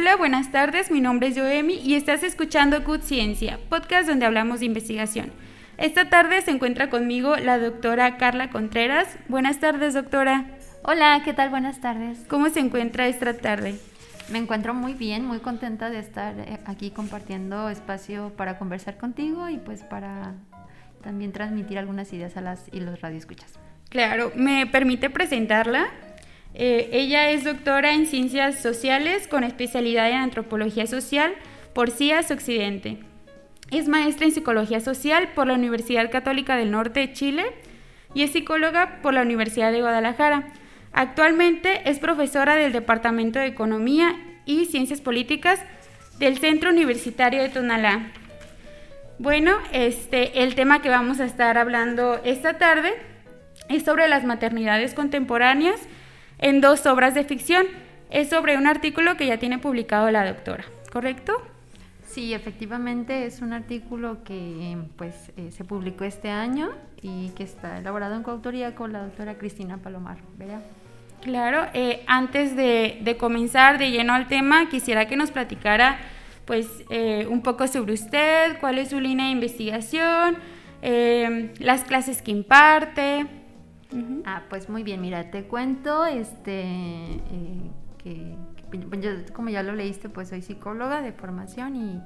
Hola, buenas tardes, mi nombre es Joemi y estás escuchando Good Ciencia, podcast donde hablamos de investigación. Esta tarde se encuentra conmigo la doctora Carla Contreras. Buenas tardes, doctora. Hola, ¿qué tal? Buenas tardes. ¿Cómo se encuentra esta tarde? Me encuentro muy bien, muy contenta de estar eh, aquí compartiendo espacio para conversar contigo y pues para también transmitir algunas ideas a las y los radioescuchas. Claro, ¿me permite presentarla? Eh, ella es doctora en Ciencias Sociales con especialidad en Antropología Social por CIAS Occidente. Es maestra en Psicología Social por la Universidad Católica del Norte de Chile y es psicóloga por la Universidad de Guadalajara. Actualmente es profesora del Departamento de Economía y Ciencias Políticas del Centro Universitario de Tonalá. Bueno, este, el tema que vamos a estar hablando esta tarde es sobre las maternidades contemporáneas en dos obras de ficción. Es sobre un artículo que ya tiene publicado la doctora, ¿correcto? Sí, efectivamente es un artículo que pues eh, se publicó este año y que está elaborado en coautoría con la doctora Cristina Palomar. ¿verdad? Claro, eh, antes de, comenzar de lleno al tema, quisiera que nos platicara pues eh, un poco sobre usted, cuál es su línea de investigación, las clases que imparte. Ah, pues muy bien, mira, te cuento este, eh, que, como ya lo leíste, pues soy psicóloga de formación y,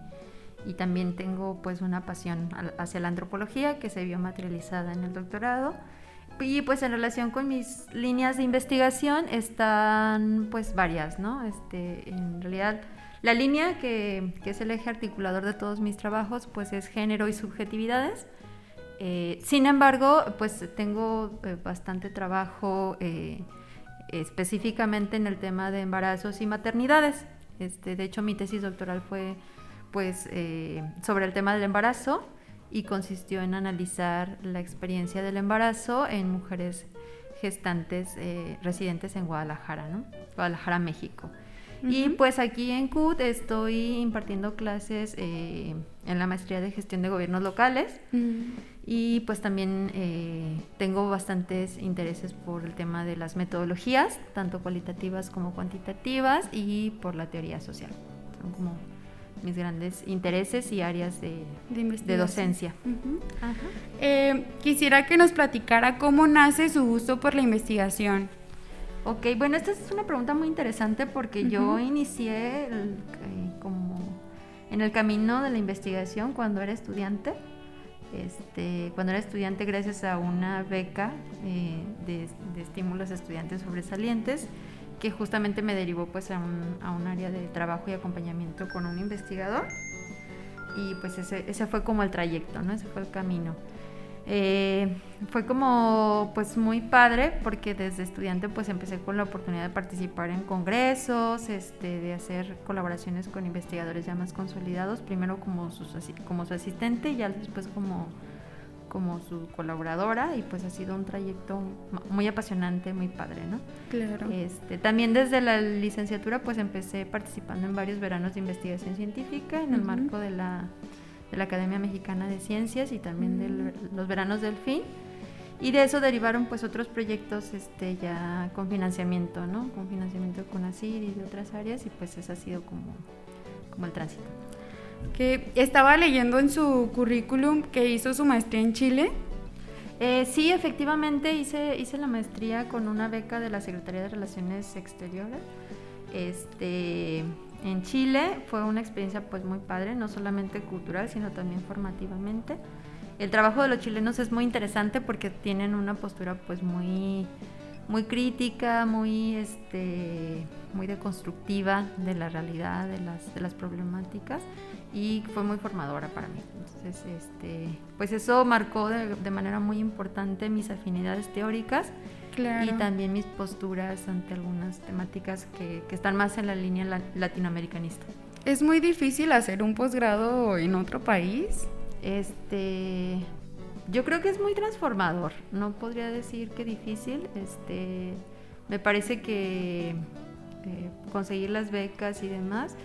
también tengo pues una pasión hacia la antropología que se vio materializada en el doctorado. Y pues en relación con mis líneas de investigación están pues varias, ¿no? Este, en realidad la línea que, que es el eje articulador de todos mis trabajos pues es género y subjetividades. Eh, sin embargo, pues tengo eh, bastante trabajo eh, específicamente en el tema de embarazos y maternidades. Este, de hecho, mi tesis doctoral fue pues, sobre el tema del embarazo y consistió en analizar la experiencia del embarazo en mujeres gestantes residentes en Guadalajara, ¿no? Guadalajara, México. Y pues aquí en CUT estoy impartiendo clases en la maestría de gestión de gobiernos locales. Mm. Y pues también eh, tengo bastantes intereses por el tema de las metodologías, tanto cualitativas como cuantitativas, y por la teoría social. Son como mis grandes intereses y áreas de, de, docencia. Eh, quisiera que nos platicara cómo nace su gusto por la investigación. Ok, bueno, esta es una pregunta muy interesante porque yo inicié eh, como en el camino de la investigación cuando era estudiante este, cuando era estudiante gracias a una beca eh, de, estímulos a estudiantes sobresalientes que justamente me derivó pues a un, a área de trabajo y acompañamiento con un investigador y pues ese, ese fue como el trayecto, ¿no? Ese fue el camino. Eh, fue como pues muy padre porque desde estudiante pues empecé con la oportunidad de participar en congresos, este, de hacer colaboraciones con investigadores ya más consolidados, primero como, como su asistente y ya después como, como su colaboradora y pues ha sido un trayecto muy apasionante, muy padre, ¿no? Claro. Este, también desde la licenciatura pues empecé participando en varios veranos de investigación científica en el marco de la de la Academia Mexicana de Ciencias y también de mm. los veranos del fin. Y de eso derivaron pues otros proyectos este, ya con financiamiento, ¿no? Con financiamiento con ASIR y de otras áreas y pues ese ha sido como, como el tránsito. Que estaba leyendo en su currículum que hizo su maestría en Chile. Eh, sí, efectivamente hice, hice la maestría con una beca de la Secretaría de Relaciones Exteriores. Este, en Chile. Fue una experiencia pues muy padre, no solamente cultural, sino también formativamente. El trabajo de los chilenos es muy interesante porque tienen una postura pues muy muy crítica, muy este muy deconstructiva de la realidad, de las, de las problemáticas y fue muy formadora para mí. Entonces, este, pues eso marcó de, de manera muy importante mis afinidades teóricas y también mis posturas ante algunas temáticas que, que están más en la línea latinoamericanista. ¿Es muy difícil hacer un posgrado en otro país? Este, yo creo que es muy transformador. No podría decir que difícil. Este, me parece que eh, conseguir las becas y demás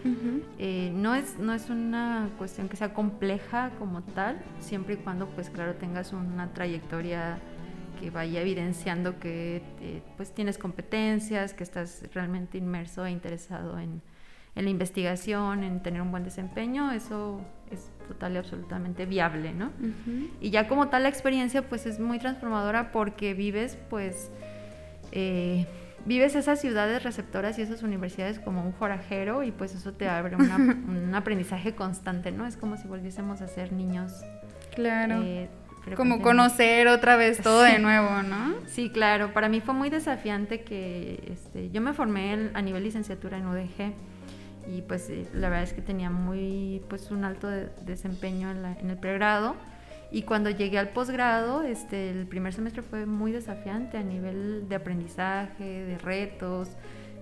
eh, no es no es una cuestión que sea compleja como tal, siempre y cuando, pues claro, tengas una trayectoria que vaya evidenciando que eh, pues tienes competencias, que estás realmente inmerso e interesado en, en la investigación, en tener un buen desempeño, eso es total y absolutamente viable, ¿no? Y ya como tal la experiencia pues es muy transformadora porque vives pues... Eh, vives esas ciudades receptoras y esas universidades como un forajero y pues eso te abre un aprendizaje constante, ¿no? Es como si volviésemos a ser niños. Claro. Eh, como conocer otra vez todo de nuevo, ¿no? Sí, claro. Para mí fue muy desafiante que este, yo me formé a nivel licenciatura en UDG y pues eh, la verdad es que tenía muy pues un alto desempeño en, en el pregrado y cuando llegué al posgrado, este, el primer semestre fue muy desafiante a nivel de aprendizaje, de retos,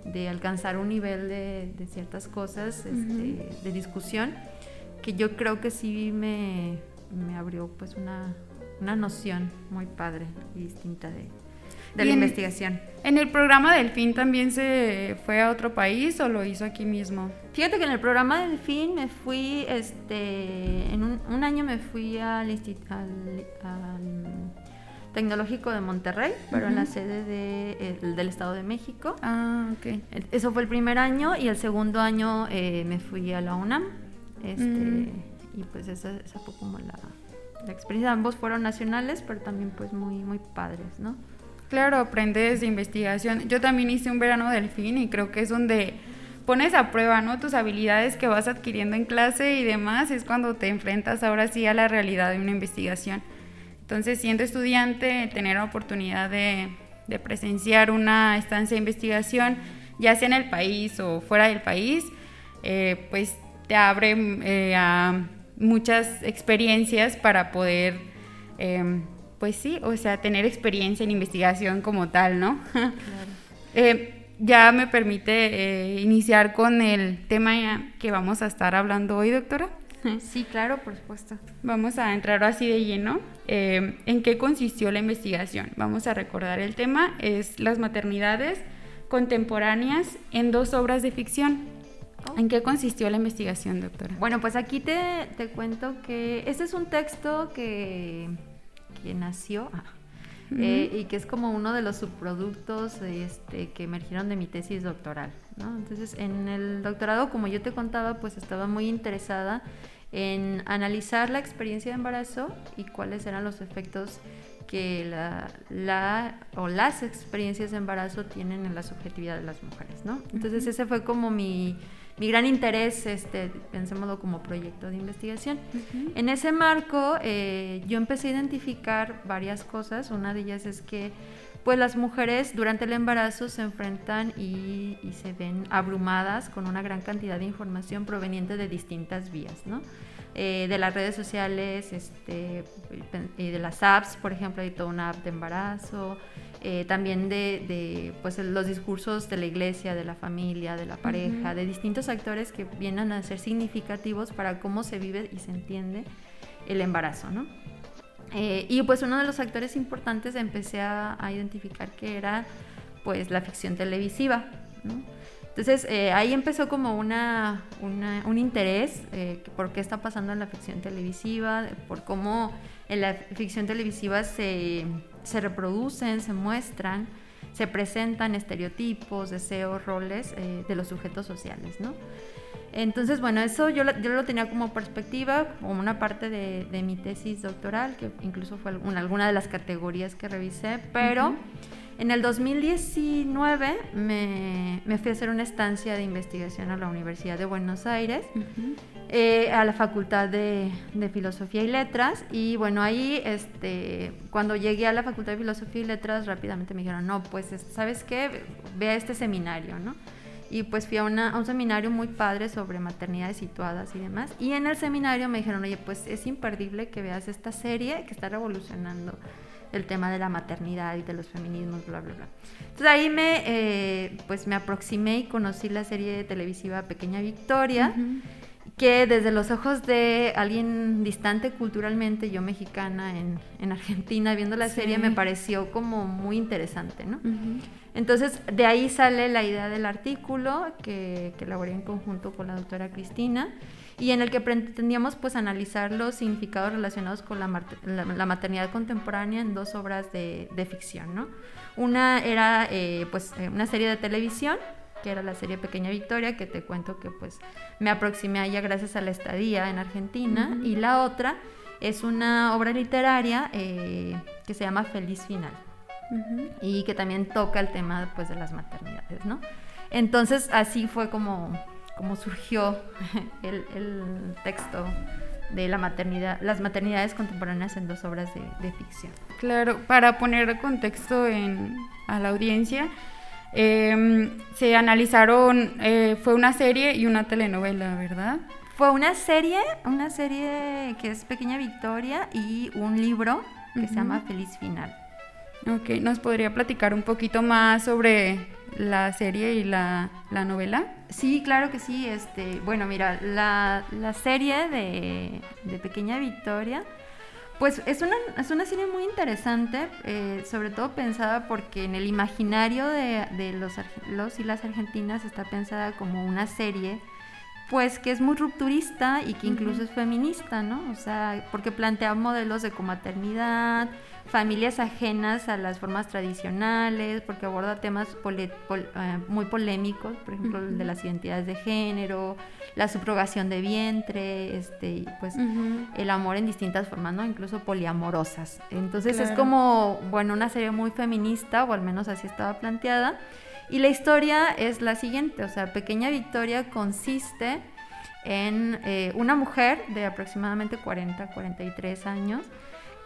de alcanzar un nivel de, ciertas cosas, este, de discusión, que yo creo que sí me, me abrió pues una, una noción muy padre y distinta de, de la investigación. ¿En el programa Delfín también se fue a otro país o lo hizo aquí mismo? Fíjate que en el programa Delfín me fui, este, en un, año me fui al, al, Tecnológico de Monterrey, pero en la sede de, del Estado de México. Ah, ok. Eso fue el primer año y el segundo año eh, me fui a la UNAM. Este, mm. Y pues esa, esa fue como la, la experiencia. Ambos fueron nacionales, pero también pues muy, muy padres, ¿no? Claro, aprendes de investigación. Yo también hice un verano delfín y creo que es donde pones a prueba, ¿no? Tus habilidades que vas adquiriendo en clase y demás, es cuando te enfrentas ahora sí a la realidad de una investigación. Entonces, siendo estudiante, tener la oportunidad de, presenciar una estancia de investigación, ya sea en el país o fuera del país, eh, pues te abre eh, a muchas experiencias para poder em, pues sí, o sea, tener experiencia en investigación como tal, ¿no? Claro. Eh, ya me permite eh, iniciar con el tema que vamos a estar hablando hoy, doctora. Sí, claro, por supuesto. Vamos a entrar así de lleno. Eh, ¿En qué consistió la investigación? Vamos a recordar el tema, es las maternidades contemporáneas en dos obras de ficción. ¿En qué consistió la investigación, doctora? Bueno, pues aquí te, te cuento que este es un texto que que nació ah, eh, y que es como uno de los subproductos este, que emergieron de mi tesis doctoral. Entonces, en el doctorado, como yo te contaba, pues estaba muy interesada en analizar la experiencia de embarazo y cuáles eran los efectos que la, la, o las experiencias de embarazo tienen en la subjetividad de las mujeres, ¿no? Entonces ese fue como mi, mi gran interés, este, pensémoslo como proyecto de investigación. En ese marco, eh, yo empecé a identificar varias cosas. Una de ellas es que pues las mujeres durante el embarazo se enfrentan y, se ven abrumadas con una gran cantidad de información proveniente de distintas vías, ¿no? Eh, de las redes sociales, este, y de las apps, por ejemplo, hay toda una app de embarazo, eh, también de, pues, los discursos de la iglesia, de la familia, de la pareja, de distintos actores que vienen a ser significativos para cómo se vive y se entiende el embarazo, ¿no? Eh, y pues uno de los actores importantes empecé a, identificar que era pues la ficción televisiva, Entonces eh, ahí empezó como una, un interés por qué está pasando en la ficción televisiva, por cómo en la ficción televisiva se, se reproducen, se muestran, se presentan estereotipos, deseos, roles eh, de los sujetos sociales, ¿no? Entonces, bueno, eso yo, yo lo tenía como perspectiva, como una parte de, mi tesis doctoral, que incluso fue alguna, de las categorías que revisé, pero en el 2019 me, me, fui a hacer una estancia de investigación a la Universidad de Buenos Aires. Eh, a la Facultad de, Filosofía y Letras. Y bueno, ahí, este, cuando llegué a la Facultad de Filosofía y Letras, rápidamente me dijeron, no, pues, ¿sabes qué? Ve a este seminario, ¿no? Y pues fui a, un seminario muy padre sobre maternidades situadas y demás. Y en el seminario me dijeron, oye, pues es imperdible que veas esta serie que está revolucionando el tema de la maternidad y de los feminismos, bla, bla, bla. Entonces ahí me, eh, pues me aproximé y conocí la serie televisiva Pequeña Victoria que desde los ojos de alguien distante culturalmente, yo mexicana en, Argentina, viendo la serie, me pareció como muy interesante, ¿no? Entonces, de ahí sale la idea del artículo que, que elaboré en conjunto con la doctora Cristina y en el que pretendíamos pues analizar los significados relacionados con la, maternidad contemporánea en dos obras de, ficción, ¿no? Una era eh, pues eh, una serie de televisión que era la serie Pequeña Victoria, que te cuento que pues me aproximé a ella gracias a la estadía en Argentina. Y la otra es una obra literaria eh, que se llama Feliz Final. Y que también toca el tema pues de las maternidades, ¿no? Entonces así fue como, como surgió el, texto de la maternidad, las maternidades contemporáneas en dos obras de, ficción. Claro, para poner contexto a la audiencia, em, se analizaron, eh, fue una serie y una telenovela, ¿verdad? Fue una serie, una serie que es Pequeña Victoria y un libro que se llama Feliz Final. Ok, ¿nos podría platicar un poquito más sobre la serie y la, novela? Sí, claro que sí. Este, bueno, mira, la, serie de, Pequeña Victoria, pues es una, es una serie muy interesante, eh, sobre todo pensada porque en el imaginario de, de los, los y las argentinas está pensada como una serie pues que es muy rupturista y que incluso es feminista, ¿no? O sea, porque plantea modelos de comaternidad, familias ajenas a las formas tradicionales, porque aborda temas eh, muy polémicos, por ejemplo, el de las identidades de género, la subrogación de vientre, este, pues el amor en distintas formas, ¿no? Incluso poliamorosas. Entonces es como, bueno, una serie muy feminista, o al menos así estaba planteada. Y la historia es la siguiente, o sea, Pequeña Victoria consiste en eh, una mujer de aproximadamente 40, 43 años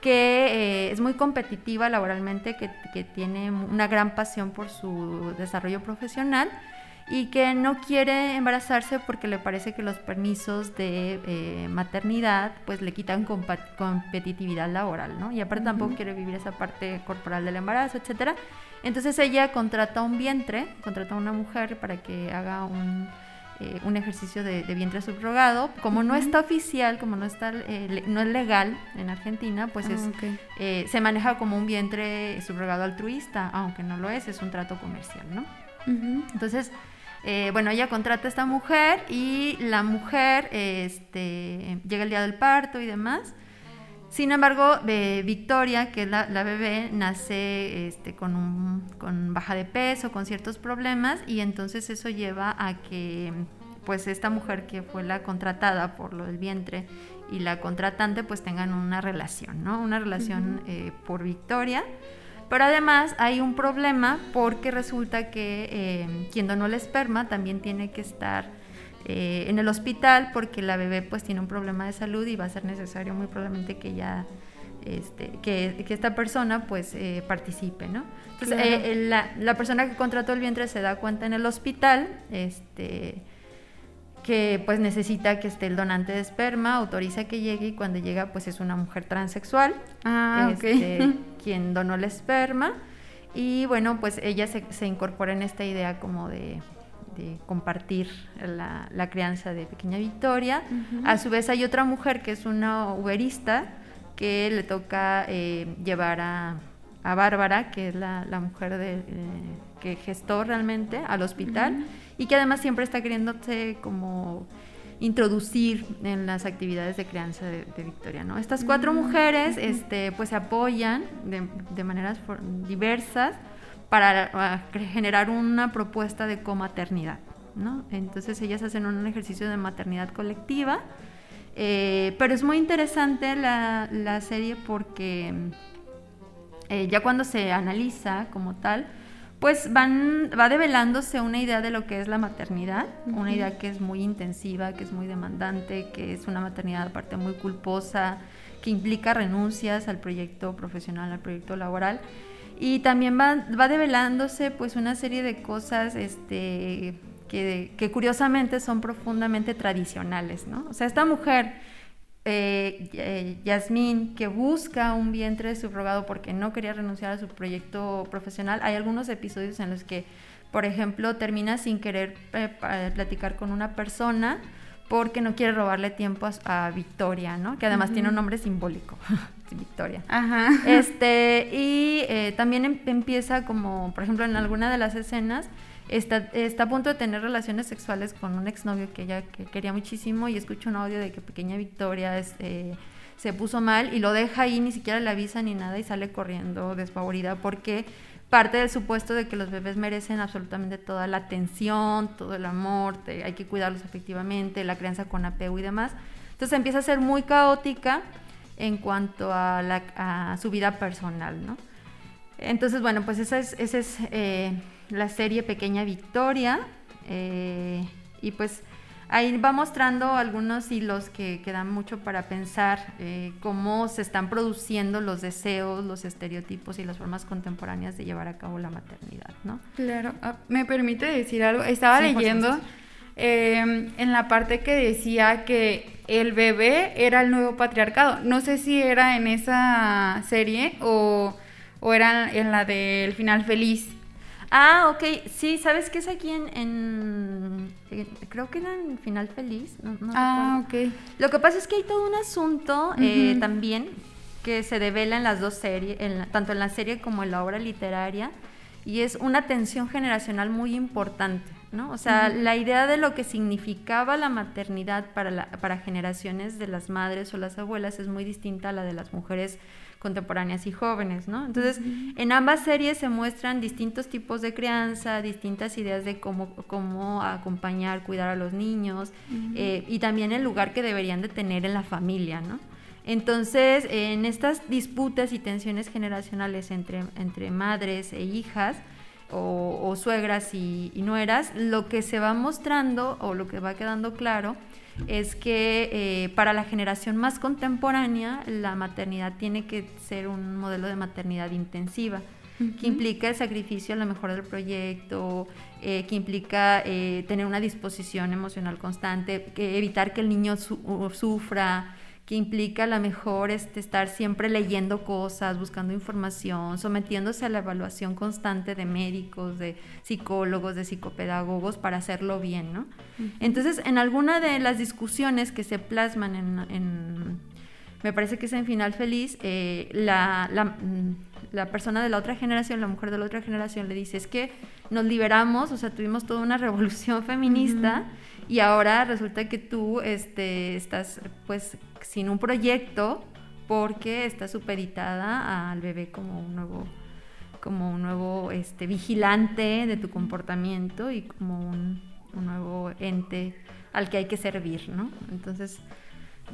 que eh, es muy competitiva laboralmente, que, tiene una gran pasión por su desarrollo profesional y que no quiere embarazarse porque le parece que los permisos de eh, maternidad pues le quitan competitividad laboral, ¿no? Y aparte tampoco quiere vivir esa parte corporal del embarazo, etcétera. Entonces ella contrata un vientre, contrata a una mujer para que haga un, eh, un ejercicio de, vientre subrogado. Como no está oficial, como no, está, eh, no es legal en Argentina, pues es, ah, eh, se maneja como un vientre subrogado altruista, aunque no lo es, es un trato comercial, ¿no? Entonces, bueno, ella contrata a esta mujer y la mujer este, llega el día del parto y demás. Sin embargo, Victoria, que es la, bebé, nace este, con, con baja de peso, con ciertos problemas, y entonces eso lleva a que pues esta mujer que fue la contratada por lo del vientre y la contratante pues tengan una relación, ¿no? Una relación eh, por Victoria. Pero además hay un problema porque resulta que eh, quien donó el esperma también tiene que estar eh, en el hospital porque la bebé pues tiene un problema de salud y va a ser necesario muy probablemente que ella este, que, que, esta persona pues eh, participe, ¿no? Entonces eh, la, la, persona que contrató el vientre se da cuenta en el hospital, este, que pues necesita que esté el donante de esperma, autoriza que llegue y cuando llega pues es una mujer transexual, ah, este, quien donó el esperma. Y bueno pues ella se, se incorpora en esta idea como de de compartir la, crianza de Pequeña Victoria. A su vez hay otra mujer que es una uberista que le toca eh, llevar a, Bárbara, que es la, mujer de, eh, que gestó realmente al hospital y que además siempre está queriéndose como introducir en las actividades de crianza de, Victoria. ¿no? Estas cuatro mujeres este, pues se apoyan de, de maneras diversas para generar una propuesta de comaternidad. ¿no? Entonces ellas hacen un ejercicio de maternidad colectiva, eh, pero es muy interesante la, la serie porque eh, ya cuando se analiza como tal, pues van, va develándose una idea de lo que es la maternidad, una idea que es muy intensiva, que es muy demandante, que es una maternidad aparte muy culposa, que implica renuncias al proyecto profesional, al proyecto laboral. Y también va, va develándose pues una serie de cosas este, que, que, curiosamente son profundamente tradicionales, ¿no? O sea, esta mujer, eh, Yasmín, que busca un vientre subrogado porque no quería renunciar a su proyecto profesional, hay algunos episodios en los que, por ejemplo, termina sin querer eh, platicar con una persona porque no quiere robarle tiempo a, Victoria, ¿no? Que además tiene un nombre simbólico, Victoria. Ajá. Este, y eh, también em, empieza como, por ejemplo, en alguna de las escenas, está, está a punto de tener relaciones sexuales con un exnovio que ella quería muchísimo y escucha un audio de que pequeña Victoria eh, se puso mal y lo deja ahí, ni siquiera le avisa ni nada y sale corriendo despavorida porque parte del supuesto de que los bebés merecen absolutamente toda la atención, todo el amor, hay que cuidarlos efectivamente, la crianza con apego y demás. Entonces empieza a ser muy caótica en cuanto a, la, su vida personal, ¿no? Entonces, bueno, pues esa es, esa es eh, la serie Pequeña Victoria. Eh, y pues ahí va mostrando algunos hilos que, que dan mucho para pensar eh, cómo se están produciendo los deseos, los estereotipos y las formas contemporáneas de llevar a cabo la maternidad, ¿no? Claro, ah, me permite decir algo. Estaba leyendo em, en la parte que decía que el bebé era el nuevo patriarcado. No sé si era en esa serie o, o era en la del final feliz Ah, ok. Sí, ¿sabes qué es aquí en, creo que era en Final Feliz. ah, ok. Lo que pasa es que hay todo un asunto eh, también que se devela en las dos series, tanto en la serie como en la obra literaria, y es una tensión generacional muy importante. ¿no? O sea, la idea de lo que significaba la maternidad para, para generaciones de las madres o las abuelas es muy distinta a la de las mujeres contemporáneas y jóvenes, ¿no? Entonces, en ambas series se muestran distintos tipos de crianza, distintas ideas de cómo, cómo acompañar, cuidar a los niños eh, y también el lugar que deberían de tener en la familia, ¿no? Entonces, en estas disputas y tensiones generacionales entre, entre madres e hijas, o, suegras y, y, nueras, lo que se va mostrando o lo que va quedando claro es que eh, para la generación más contemporánea la maternidad tiene que ser un modelo de maternidad intensiva que implica el sacrificio a lo mejor del proyecto, eh, que implica eh, tener una disposición emocional constante, que evitar que el niño sufra, que implica a lo mejor este, estar siempre leyendo cosas, buscando información, sometiéndose a la evaluación constante de médicos, de psicólogos, de psicopedagogos para hacerlo bien, ¿no? Entonces, en alguna de las discusiones que se plasman en, me parece que es en Final Feliz, eh, la, mm, la, persona de la otra generación, la mujer de la otra generación le dice, es que nos liberamos, o sea, tuvimos toda una revolución feminista y ahora resulta que tú este, estás pues sin un proyecto porque estás supeditada al bebé como un nuevo como un nuevo este, vigilante de tu comportamiento y como un, nuevo ente al que hay que servir, ¿no? Entonces,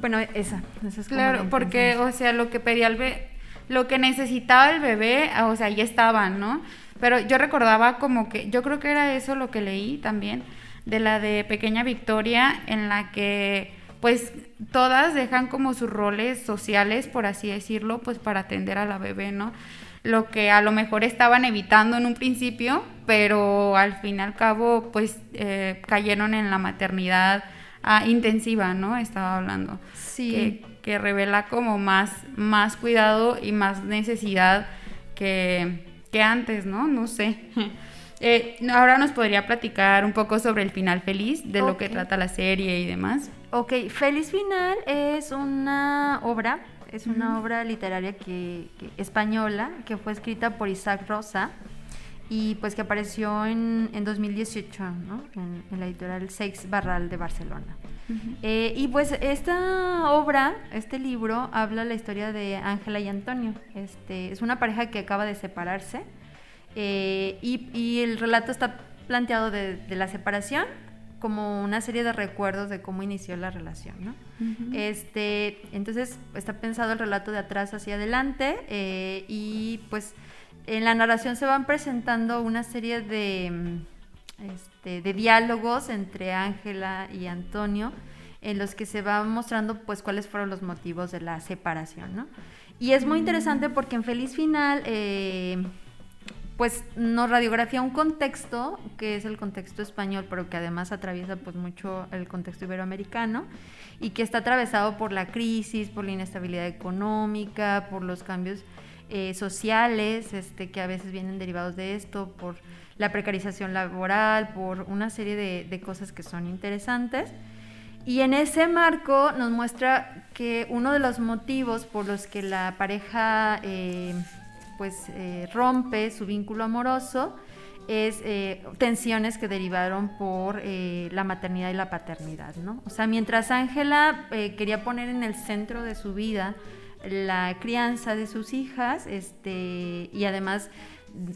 bueno, esa, esa es como Claro, porque, o sea, lo que pedía el bebé, lo que necesitaba el bebé, o sea, ya estaban, ¿no? Pero yo recordaba como que, yo creo que era eso lo que leí también, de la de Pequeña Victoria, en la que pues todas dejan como sus roles sociales, por así decirlo, pues para atender a la bebé, ¿no? Lo que a lo mejor estaban evitando en un principio, pero al fin y al cabo, pues eh, cayeron en la maternidad ah, intensiva, ¿no? Estaba hablando. Sí. Que, revela como más, más cuidado y más necesidad que, que antes, ¿no? No sé. Eh, ahora nos podría platicar un poco sobre el final feliz, de lo que trata la serie y demás. Ok, Feliz Final es una obra, es una obra literaria que, española que fue escrita por Isaac Rosa y pues que apareció en, en 2018 ¿no? en, la editorial Seix Barral de Barcelona. Eh, y pues esta obra, este libro, habla la historia de Ángela y Antonio. Este, es una pareja que acaba de separarse eh, y, el relato está planteado de, la separación como una serie de recuerdos de cómo inició la relación, ¿no? este, entonces está pensado el relato de atrás hacia adelante eh, y pues en la narración se van presentando una serie de, mm, este, de diálogos entre Ángela y Antonio en los que se va mostrando pues cuáles fueron los motivos de la separación, ¿no? Y es muy interesante porque en Feliz Final eh, pues nos radiografía un contexto que es el contexto español, pero que además atraviesa pues mucho el contexto iberoamericano y que está atravesado por la crisis, por la inestabilidad económica, por los cambios eh, sociales este, que a veces vienen derivados de esto, por la precarización laboral, por una serie de, cosas que son interesantes. Y en ese marco nos muestra que uno de los motivos por los que la pareja eh, pues eh, rompe su vínculo amoroso es eh, tensiones que derivaron por eh, la maternidad y la paternidad, ¿no? O sea, mientras Ángela quería poner en el centro de su vida la crianza de sus hijas, este, y además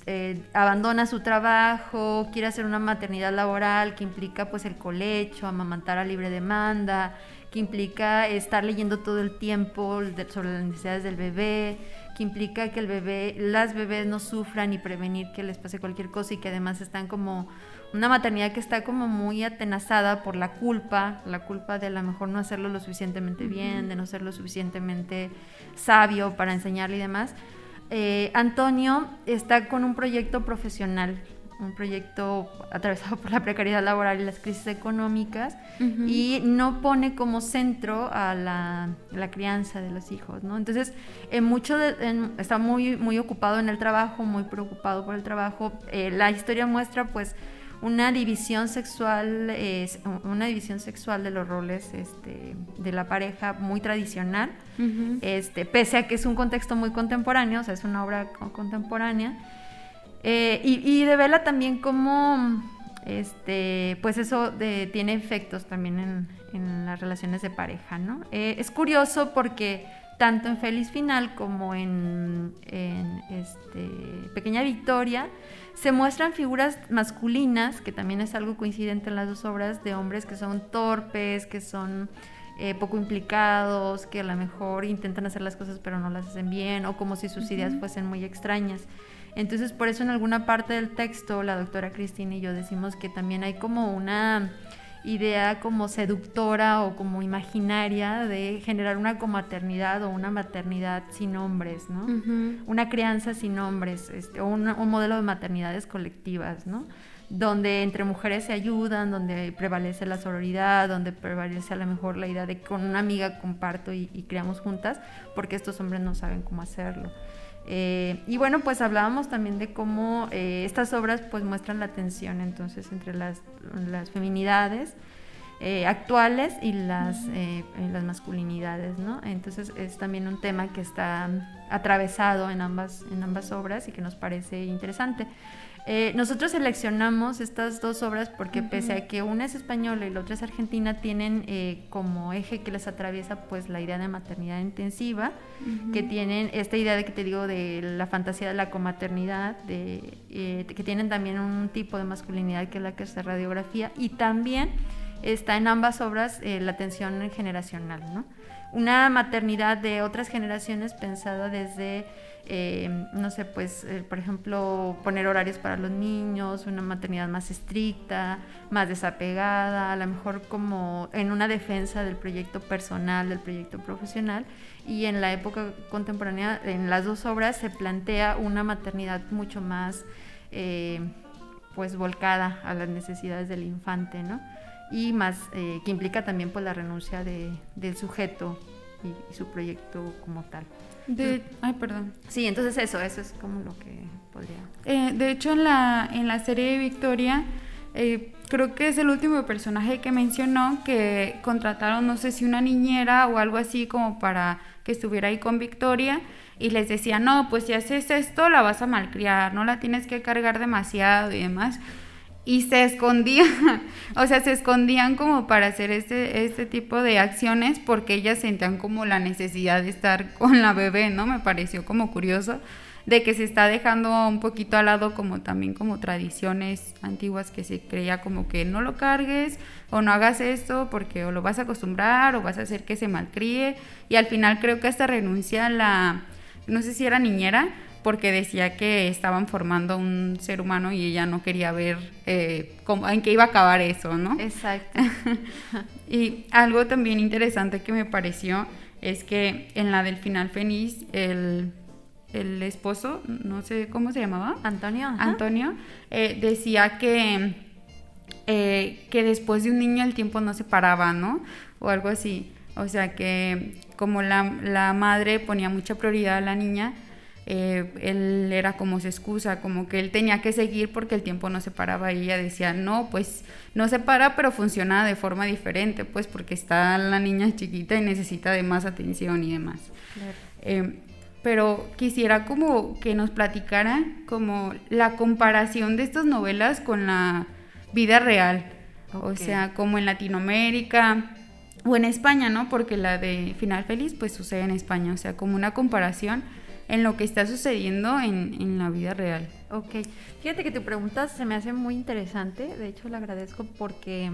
eh, abandona su trabajo, quiere hacer una maternidad laboral que implica pues el colecho, amamantar a libre demanda, que implica estar leyendo todo el tiempo sobre las necesidades del bebé, que implica que el bebé, las bebés no sufran y prevenir que les pase cualquier cosa y que además están como una maternidad que está como muy atenazada por la culpa, la culpa de a lo mejor no hacerlo lo suficientemente bien, de no ser lo suficientemente sabio para enseñarle y demás. Eh, Antonio está con un proyecto profesional un proyecto atravesado por la precariedad laboral y las crisis económicas y no pone como centro a la, crianza de los hijos, ¿no? Entonces, en mucho está muy, muy ocupado en el trabajo, muy preocupado por el trabajo. Eh, la historia muestra, pues, una división sexual, una división sexual de los roles este, de la pareja muy tradicional, este, pese a que es un contexto muy contemporáneo, o sea, es una obra contemporánea. Eh, y, y, devela también cómo, este, pues eso tiene efectos también en, las relaciones de pareja, ¿no? Eh, es curioso porque tanto en Feliz Final como en, este, Pequeña Victoria se muestran figuras masculinas, que también es algo coincidente en las dos obras, de hombres que son torpes, que son eh, poco implicados, que a lo mejor intentan hacer las cosas pero no las hacen bien, o como si sus ideas fuesen muy extrañas. Entonces, por eso en alguna parte del texto, la doctora Cristina y yo decimos que también hay como una idea como seductora o como imaginaria de generar una comaternidad o una maternidad sin hombres, ¿no? Una crianza sin hombres, este, o un modelo de maternidades colectivas, ¿no? Donde entre mujeres se ayudan, donde prevalece la sororidad, donde prevalece a lo mejor la idea de que con una amiga comparto y, y creamos juntas, porque estos hombres no saben cómo hacerlo. Eh, y bueno, pues hablábamos también de cómo eh, estas obras pues muestran la tensión entonces entre las, las feminidades eh, actuales y las, las masculinidades, ¿no? Entonces es también un tema que está atravesado en ambas, en ambas obras y que nos parece interesante. Eh, nosotros seleccionamos estas dos obras porque pese a que una es española y la otra es argentina, tienen eh, como eje que les atraviesa pues la idea de maternidad intensiva, que tienen esta idea de que te digo de la fantasía de la comaternidad, de, eh, que tienen también un tipo de masculinidad que es la que es la radiografía y también está en ambas obras la tensión generacional, ¿no? Una maternidad de otras generaciones pensada desde eh, no sé, pues, eh, por ejemplo, poner horarios para los niños, una maternidad más estricta, más desapegada, a lo mejor como en una defensa del proyecto personal, del proyecto profesional. Y en la época contemporánea, en las dos obras, se plantea una maternidad mucho más, eh, pues, volcada a las necesidades del infante, ¿no? Y más, que implica también, pues, la renuncia del sujeto y su proyecto como tal. De, ay, perdón. Sí, entonces eso, eso es como lo que podría. Eh, de hecho, en la, en la serie de Victoria, eh, creo que es el último personaje que mencionó que contrataron, no sé si una niñera o algo así, como para que estuviera ahí con Victoria. Y les decía, no, pues si haces esto, la vas a malcriar, no la tienes que cargar demasiado y demás y se escondían, o sea, se escondían como para hacer este, este tipo de acciones porque ellas sentían como la necesidad de estar con la bebé, ¿no? Me pareció como curioso de que se está dejando un poquito al lado como también como tradiciones antiguas que se creía como que no lo cargues o no hagas esto porque o lo vas a acostumbrar o vas a hacer que se malcríe y al final creo que hasta renuncia la, no sé si era niñera, porque decía que estaban formando un ser humano y ella no quería ver eh, cómo, en qué iba a acabar eso, ¿no? Exacto. y algo también interesante que me pareció es que en la del final feliz, el, el esposo, no sé cómo se llamaba. Antonio. Antonio, eh, decía que, eh, que después de un niño el tiempo no se paraba, ¿no? O algo así. O sea que como la, la madre ponía mucha prioridad a la niña, eh, él era como su excusa, como que él tenía que seguir porque el tiempo no se paraba y ella decía, no, pues no se para, pero funciona de forma diferente, pues porque está la niña chiquita y necesita de más atención y demás. Eh, pero quisiera como que nos platicara como la comparación de estas novelas con la vida real, o sea, como en Latinoamérica o en España, ¿no? Porque la de Final Feliz pues sucede en España, o sea, como una comparación en lo que está sucediendo en, en la vida real. Ok, fíjate que tu pregunta se me hace muy interesante, de hecho le agradezco porque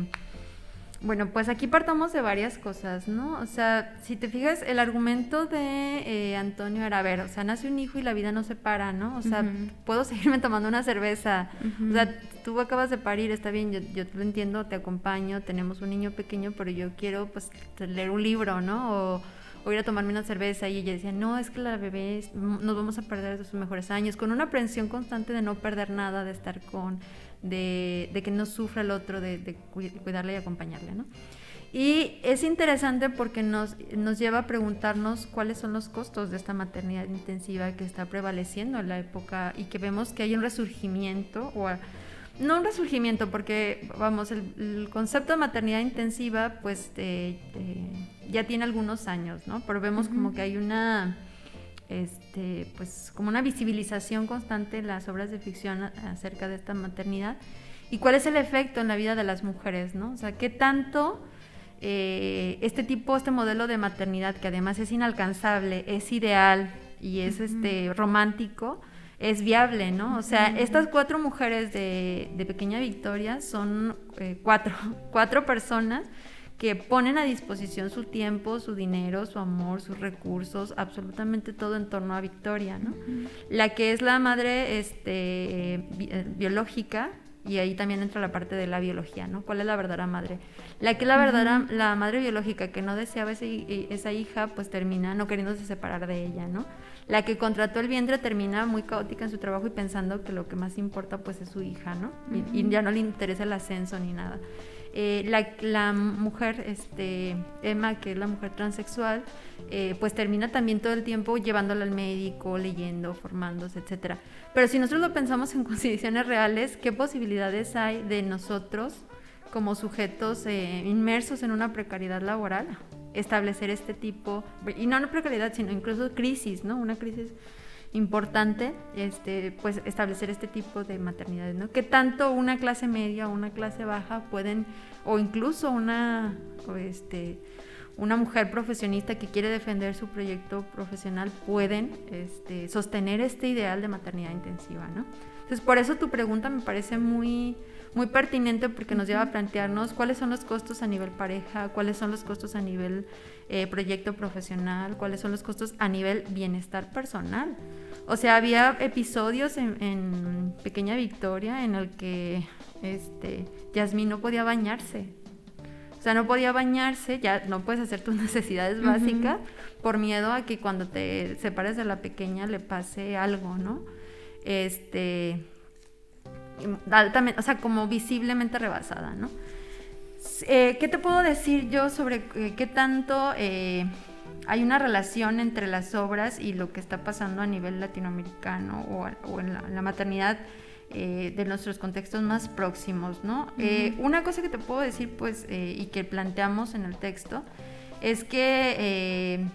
bueno, pues aquí partamos de varias cosas, ¿no? O sea, si te fijas, el argumento de eh, Antonio era, a ver, o sea, nace un hijo y la vida no se para, ¿no? O sea, puedo seguirme tomando una cerveza. O sea, tú acabas de parir, está bien, yo, yo lo entiendo, te acompaño, tenemos un niño pequeño, pero yo quiero, pues, leer un libro, ¿no? O, o ir a tomarme una cerveza y ella decía, no, es que la bebé nos vamos a perder de sus mejores años, con una aprensión constante de no perder nada, de estar con de, que no sufra el otro, de, cuidarle y acompañarle, ¿no? Y es interesante porque nos, nos lleva a preguntarnos cuáles son los costos de esta maternidad intensiva que está prevaleciendo en la época y que vemos que hay un resurgimiento, o no un resurgimiento, porque vamos, el, concepto de maternidad intensiva pues ya tiene algunos años, ¿no? Pero vemos como que hay una este, pues como una visibilización constante en las obras de ficción acerca de esta maternidad y cuál es el efecto en la vida de las mujeres, ¿no? O sea, qué tanto eh, este tipo, este modelo de maternidad que además es inalcanzable, es ideal y es este romántico, es viable, ¿no? O sea, estas cuatro mujeres de, Pequeña Victoria son eh, cuatro, cuatro personas que ponen a disposición su tiempo, su dinero, su amor, sus recursos, absolutamente todo en torno a Victoria, ¿no? La que es la madre este, eh, biológica, y ahí también entra la parte de la biología, ¿no? ¿Cuál es la verdadera madre? La que es la verdadera, la madre biológica que no deseaba esa hija, pues termina no queriéndose separar de ella, ¿no? La que contrató el vientre termina muy caótica en su trabajo y pensando que lo que más importa, pues, es su hija, ¿no? y ya no le interesa el ascenso ni nada. Eh, la, mujer, este, Emma, que es la mujer transexual, eh, pues termina también todo el tiempo llevándola al médico, leyendo, formándose, etcétera. Pero si nosotros lo pensamos en condiciones reales, ¿qué posibilidades hay de nosotros, como sujetos eh, inmersos en una precariedad laboral, establecer este tipo, y no una precariedad, sino incluso crisis, ¿no? Una crisis importante este, pues establecer este tipo de maternidades, ¿no? Que tanto una clase media o una clase baja pueden, o incluso una, este, una mujer profesionista que quiere defender su proyecto profesional pueden este, sostener este ideal de maternidad intensiva, ¿no? Entonces, por eso tu pregunta me parece muy, muy pertinente porque nos lleva a plantearnos cuáles son los costos a nivel pareja, cuáles son los costos a nivel eh, proyecto profesional, cuáles son los costos a nivel bienestar personal. O sea, había episodios en, Pequeña Victoria en el que este, Yasmín no podía bañarse. O sea, no podía bañarse, ya no puedes hacer tus necesidades básicas por miedo a que cuando te separes de la pequeña le pase algo, ¿no? Este, altamente, o sea, como visiblemente rebasada, ¿no? Eh, ¿Qué te puedo decir yo sobre eh, qué tanto eh, hay una relación entre las obras y lo que está pasando a nivel latinoamericano o, en, la, maternidad de nuestros contextos más próximos, ¿no? una cosa que te puedo decir, pues, y que planteamos en el texto, es que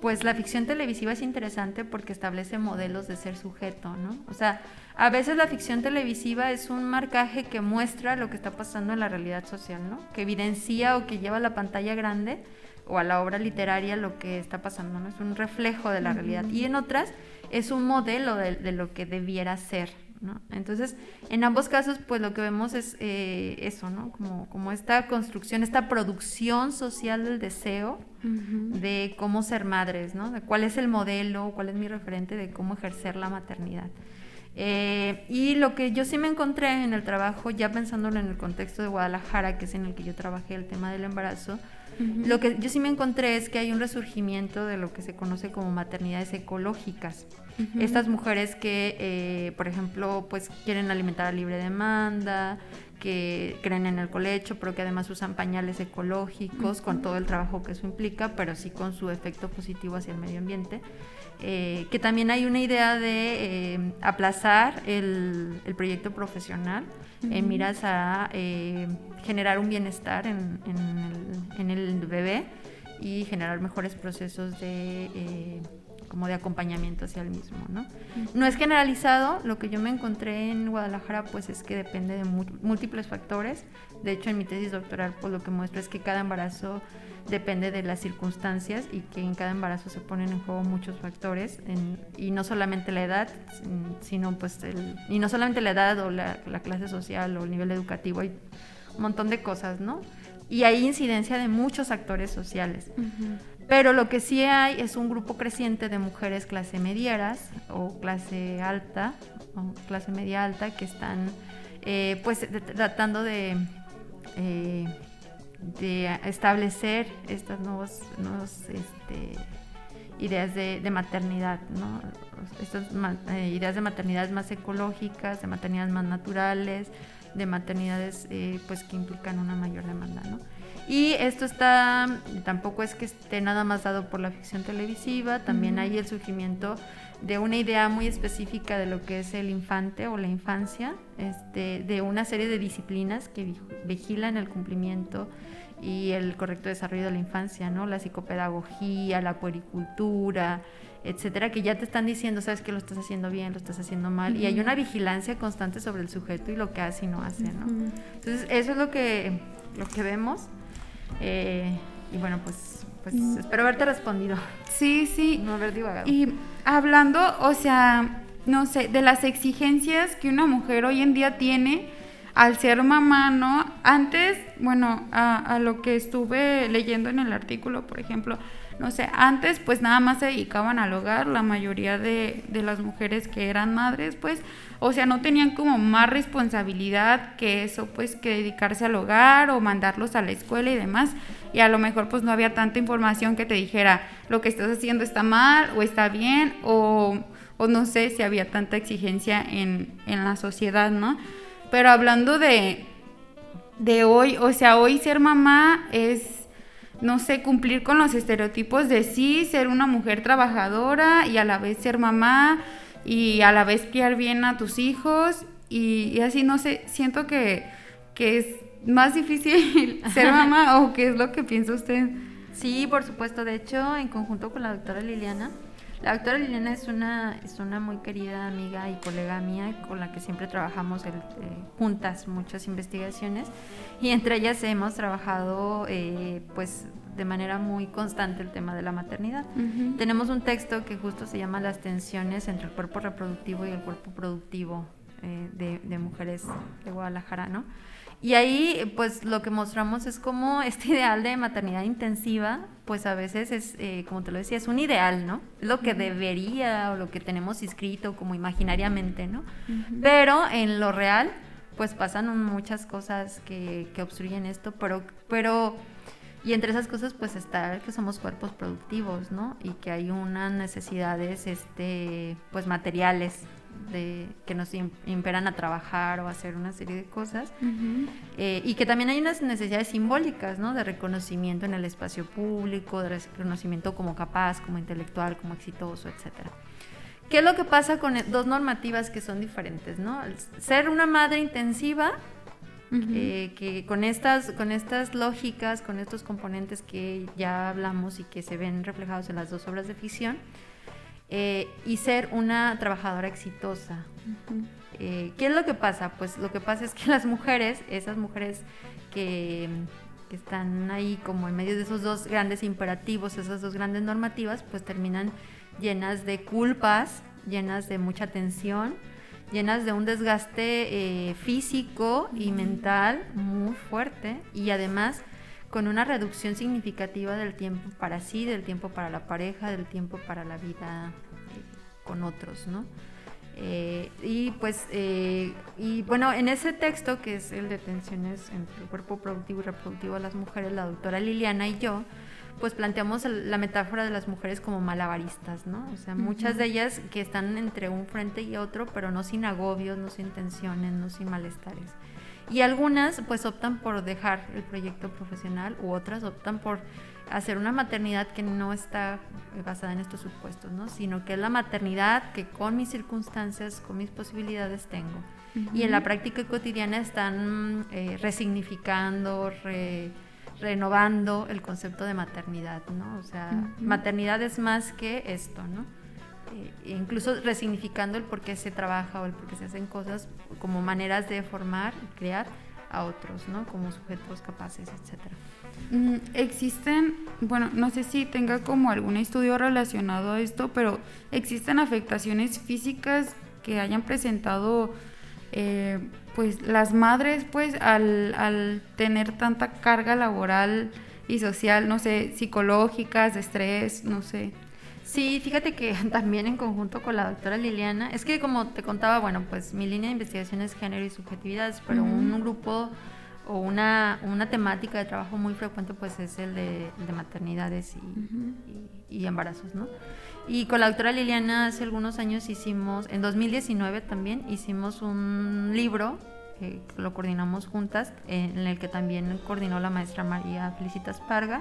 pues la ficción televisiva es interesante porque establece modelos de ser sujeto, ¿no? O sea, a veces la ficción televisiva es un marcaje que muestra lo que está pasando en la realidad social, ¿no? Que evidencia o que lleva a la pantalla grande o a la obra literaria lo que está pasando, ¿no? Es un reflejo de la realidad. Y en otras es un modelo de lo que debiera ser, entonces, en ambos casos, pues lo que vemos es eh, eso, ¿no? Como, como esta construcción, esta producción social del deseo de cómo ser madres, ¿no? De cuál es el modelo, cuál es mi referente de cómo ejercer la maternidad. Eh, y lo que yo sí me encontré en el trabajo, ya pensándolo en el contexto de Guadalajara, que es en el que yo trabajé el tema del embarazo, lo que yo sí me encontré es que hay un resurgimiento de lo que se conoce como maternidades ecológicas. Estas mujeres que, eh, por ejemplo, pues quieren alimentar a libre demanda, que creen en el colecho, pero que además usan pañales ecológicos, con todo el trabajo que eso implica, pero sí con su efecto positivo hacia el medio ambiente. Eh, que también hay una idea de eh, aplazar el, proyecto profesional en miras a generar un bienestar en, en, el, bebé y generar mejores procesos de como de acompañamiento hacia el mismo, ¿no? No es generalizado, lo que yo me encontré en Guadalajara pues es que depende de múltiples factores. De hecho, en mi tesis doctoral pues lo que muestra es que cada embarazo depende de las circunstancias y que en cada embarazo se ponen en juego muchos factores y no solamente la edad, sino pues el, y no solamente la edad o la, clase social o el nivel educativo, hay un montón de cosas, ¿no? Y hay incidencia de muchos actores sociales. Pero lo que sí hay es un grupo creciente de mujeres clase medieras o clase alta o clase media alta que están eh, pues tratando de, eh, de establecer estas nuevas, este, ideas de, maternidad, ¿no? estas eh, ideas de maternidades más ecológicas, de maternidades más naturales, de maternidades pues que implican una mayor demanda. ¿no? Y esto está, tampoco es que esté nada más dado por la ficción televisiva, también hay el surgimiento de una idea muy específica de lo que es el infante o la infancia, este, de una serie de disciplinas que vigilan el cumplimiento y el correcto desarrollo de la infancia, ¿no? La psicopedagogía, la puericultura, etcétera, que ya te están diciendo, sabes que lo estás haciendo bien, lo estás haciendo mal, y hay una vigilancia constante sobre el sujeto y lo que hace y no hace, ¿no? Entonces, eso es lo que, lo que vemos. Eh, y bueno, pues, pues mm. espero haberte respondido. Sí, sí. No haber divagado. Y hablando, o sea, no sé, de las exigencias que una mujer hoy en día tiene al ser mamá, ¿no? Antes, bueno, a, a lo que estuve leyendo en el artículo, por ejemplo, no sé, antes pues nada más se dedicaban al hogar, la mayoría de, de, las mujeres que eran madres, pues, o sea, no tenían como más responsabilidad que eso, pues, que dedicarse al hogar o mandarlos a la escuela y demás. Y a lo mejor pues no había tanta información que te dijera lo que estás haciendo está mal o está bien o, o no sé si había tanta exigencia en, en la sociedad, ¿no? Pero hablando de, de hoy, o sea, hoy ser mamá es no sé, cumplir con los estereotipos de sí, ser una mujer trabajadora y a la vez ser mamá y a la vez criar bien a tus hijos. Y, así, no sé, siento que, que es más difícil ser mamá o qué es lo que piensa usted. Sí, por supuesto, de hecho, en conjunto con la doctora Liliana, la doctora Liliana es una, es una muy querida amiga y colega mía con la que siempre trabajamos eh, juntas muchas investigaciones y entre ellas hemos trabajado eh, pues de manera muy constante el tema de la maternidad. Tenemos un texto que justo se llama Las tensiones entre el cuerpo reproductivo y el cuerpo productivo eh, de, de mujeres de Guadalajara, ¿no? Y ahí, pues lo que mostramos es como este ideal de maternidad intensiva, pues a veces es, eh, como te lo decía, es un ideal, ¿no? Es lo que debería o lo que tenemos inscrito como imaginariamente, ¿no? Pero en lo real, pues pasan muchas cosas que, que obstruyen esto, pero, pero, y entre esas cosas, pues está que somos cuerpos productivos, ¿no? Y que hay unas necesidades, este, pues materiales de que nos imperan a trabajar o hacer una serie de cosas eh, y que también hay unas necesidades simbólicas ¿no? de reconocimiento en el espacio público de reconocimiento como capaz como intelectual como exitoso etcétera ¿Qué es lo que pasa con e-, dos normativas que son diferentes? ¿no? Ser una madre intensiva, eh, que con estas, con estas lógicas, con estos componentes que ya hablamos y que se ven reflejados en las dos obras de ficción, eh, y ser una trabajadora exitosa. Eh, ¿Qué es lo que pasa? Pues lo que pasa es que las mujeres, esas mujeres que, están ahí como en medio de esos dos grandes imperativos, esas dos grandes normativas, pues terminan llenas de culpas, llenas de mucha tensión, llenas de un desgaste eh, físico y mental muy fuerte y además con una reducción significativa del tiempo para sí, del tiempo para la pareja, del tiempo para la vida eh, con otros, ¿no? Eh, y pues, eh, y bueno, en ese texto que es el de tensiones entre el cuerpo productivo y reproductivo de las mujeres, la doctora Liliana y yo, pues planteamos la metáfora de las mujeres como malabaristas, ¿no? O sea, muchas de ellas que están entre un frente y otro, pero no sin agobios, no sin tensiones, no sin malestares. Y algunas pues optan por dejar el proyecto profesional u otras optan por hacer una maternidad que no está basada en estos supuestos, ¿no? sino que es la maternidad que con mis circunstancias, con mis posibilidades tengo. Y en la práctica cotidiana están eh, resignificando, renovando el concepto de maternidad, ¿no? O sea, maternidad es más que esto, ¿no? Eh, incluso resignificando el por qué se trabaja o el por qué se hacen cosas como maneras de formar y crear a otros, ¿no? Como sujetos capaces, etcétera. Mm, existen, bueno, no sé si tenga como algún estudio relacionado a esto, pero existen afectaciones físicas que hayan presentado eh, pues las madres pues al, al, tener tanta carga laboral y social, no sé, psicológicas, estrés, no sé. Sí, fíjate que también en conjunto con la doctora Liliana, es que como te contaba, bueno, pues mi línea de investigación es género y subjetividades, pero un grupo o una, una temática de trabajo muy frecuente pues es el de, maternidades y, y, embarazos, ¿no? Y con la doctora Liliana hace algunos años hicimos, en 2019 también, hicimos un libro que lo coordinamos juntas, en el que también coordinó la maestra María Felicitas Parga.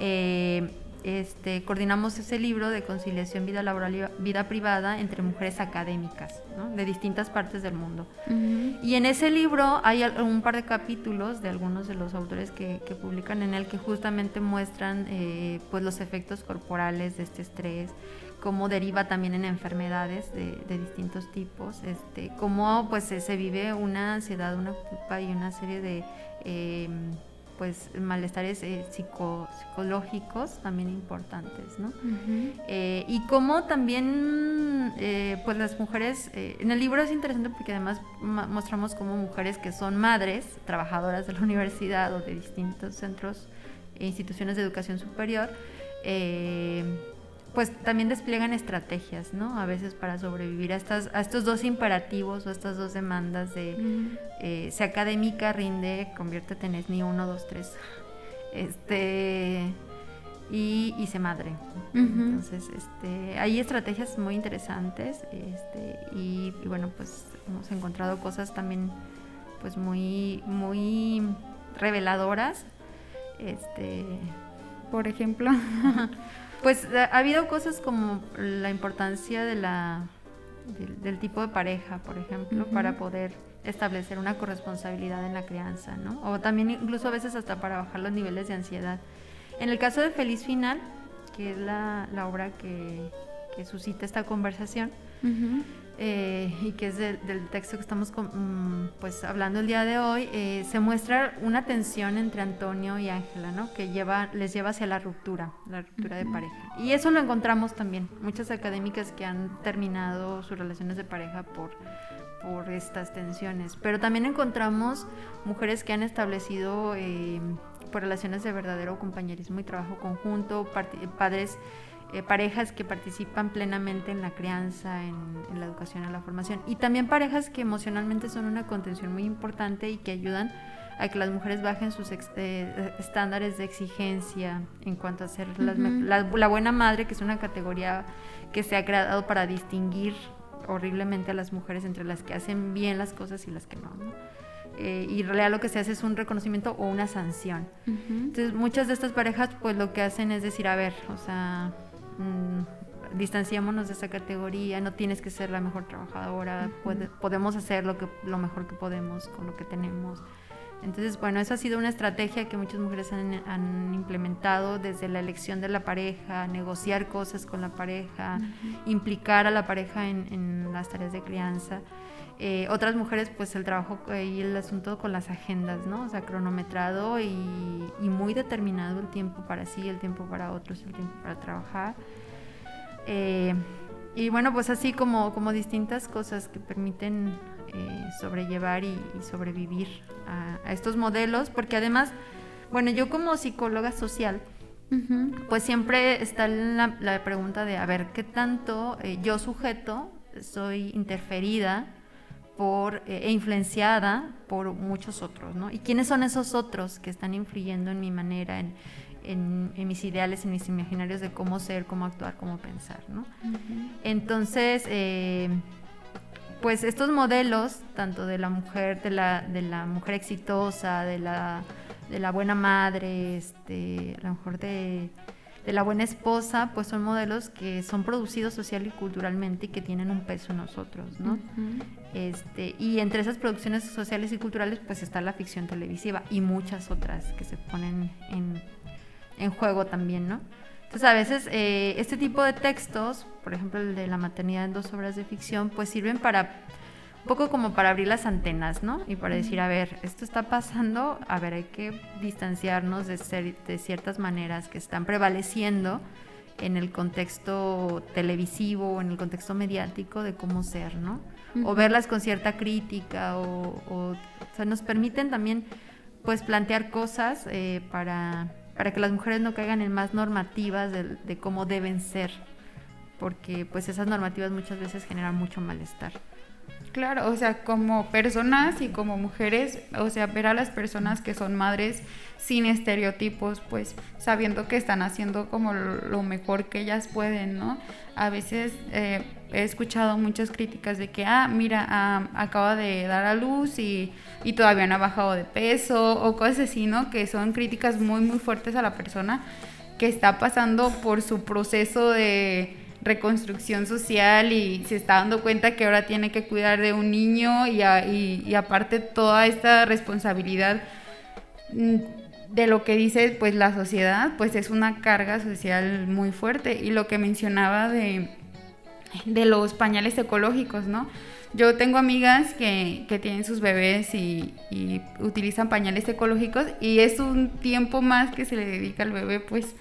Eh, este, coordinamos ese libro de conciliación vida laboral y vida privada entre mujeres académicas de distintas partes del mundo. Y en ese libro hay un par de capítulos de algunos de los autores que, publican en él que justamente muestran eh, pues los efectos corporales de este estrés, cómo deriva también en enfermedades de, distintos tipos, este, cómo pues se, vive una ansiedad, una culpa y una serie de... Eh, pues malestares eh, psicológicos también importantes, ¿no? Eh, y cómo también, eh, pues las mujeres, en el libro es interesante porque además mostramos como mujeres que son madres, trabajadoras de la universidad o de distintos centros e instituciones de educación superior, pues también despliegan estrategias, ¿no? A veces para sobrevivir a, estas, a estos dos imperativos o estas dos demandas de eh, sea académica, rinde, conviértete en ni uno, dos, tres, este, y, y se madre. Entonces, este, hay estrategias muy interesantes, este, y, y, bueno, pues hemos encontrado cosas también, pues muy, muy reveladoras, este, por ejemplo. Pues eh, ha habido cosas como la importancia de la, del, tipo de pareja, por ejemplo, para poder establecer una corresponsabilidad en la crianza, ¿no? O también incluso a veces hasta para bajar los niveles de ansiedad. En el caso de Feliz Final, que es la, la obra que, que, suscita esta conversación, eh, y que es del texto que estamos mm, pues hablando el día de hoy, eh, se muestra una tensión entre Antonio y Ángela, ¿no? Que lleva, les lleva hacia la ruptura, la ruptura de pareja. Y eso lo encontramos también, muchas académicas que han terminado sus relaciones de pareja por, por estas tensiones. Pero también encontramos mujeres que han establecido eh, por relaciones de verdadero compañerismo y trabajo conjunto, padres eh, parejas que participan plenamente en la crianza, en, la educación, en la formación, y también parejas que emocionalmente son una contención muy importante y que ayudan a que las mujeres bajen sus eh, estándares de exigencia en cuanto a ser la, buena madre, que es una categoría que se ha creado para distinguir horriblemente a las mujeres entre las que hacen bien las cosas y las que no. Eh, y en realidad lo que se hace es un reconocimiento o una sanción. Entonces muchas de estas parejas pues lo que hacen es decir, a ver, o sea, Mm, distanciémonos de esa categoría, no tienes que ser la mejor trabajadora, podemos hacer lo, que, lo mejor que podemos con lo que tenemos. Entonces, bueno, eso ha sido una estrategia que muchas mujeres han, implementado desde la elección de la pareja, negociar cosas con la pareja, implicar a la pareja en, las tareas de crianza. Eh, otras mujeres, pues el trabajo y el asunto con las agendas, ¿no? O sea, cronometrado y, y, muy determinado el tiempo para sí, el tiempo para otros, el tiempo para trabajar. Eh, y bueno, pues así como, como distintas cosas que permiten eh, sobrellevar y, sobrevivir a, estos modelos, porque además, bueno, yo como psicóloga social, pues siempre está la, la, pregunta de, a ver, ¿qué tanto yo sujeto soy interferida por, eh, e influenciada por muchos otros, ¿no? ¿Y quiénes son esos otros que están influyendo en mi manera, en, en, mis ideales, en mis imaginarios de cómo ser, cómo actuar, cómo pensar, ¿no? Entonces, eh, pues estos modelos, tanto de la mujer, de la, de la mujer exitosa, de la, de la buena madre, este, a lo mejor de de la buena esposa, pues son modelos que son producidos social y culturalmente y que tienen un peso en nosotros, ¿no? este, y entre esas producciones sociales y culturales, pues está la ficción televisiva y muchas otras que se ponen en, en juego también, ¿no? Entonces a veces eh, este tipo de textos, por ejemplo el de la maternidad en dos obras de ficción, pues sirven para un poco como para abrir las antenas, ¿no? Y para decir, a ver, esto está pasando, a ver, hay que distanciarnos de, ser, de ciertas maneras que están prevaleciendo en el contexto televisivo, en el contexto mediático de cómo ser, ¿no? O verlas con cierta crítica, o, o, sea, nos permiten también, pues, plantear cosas eh, para, para que las mujeres no caigan en más normativas de, de cómo deben ser, porque, pues, esas normativas muchas veces generan mucho malestar. Claro, o sea, como personas y como mujeres, o sea, ver a las personas que son madres sin estereotipos, pues sabiendo que están haciendo como lo mejor que ellas pueden, ¿no? A veces eh, he escuchado muchas críticas de que, ah, mira, ah, acaba de dar a luz y, y todavía no ha bajado de peso o cosas así, ¿no? Que son críticas muy, muy fuertes a la persona que está pasando por su proceso de reconstrucción social y se está dando cuenta que ahora tiene que cuidar de un niño y, aparte toda esta responsabilidad mm, de lo que dice pues la sociedad pues es una carga social muy fuerte. Y lo que mencionaba de, de los pañales ecológicos no yo tengo amigas que, que tienen sus bebés y, y, utilizan pañales ecológicos y es un tiempo más que se le dedica al bebé pues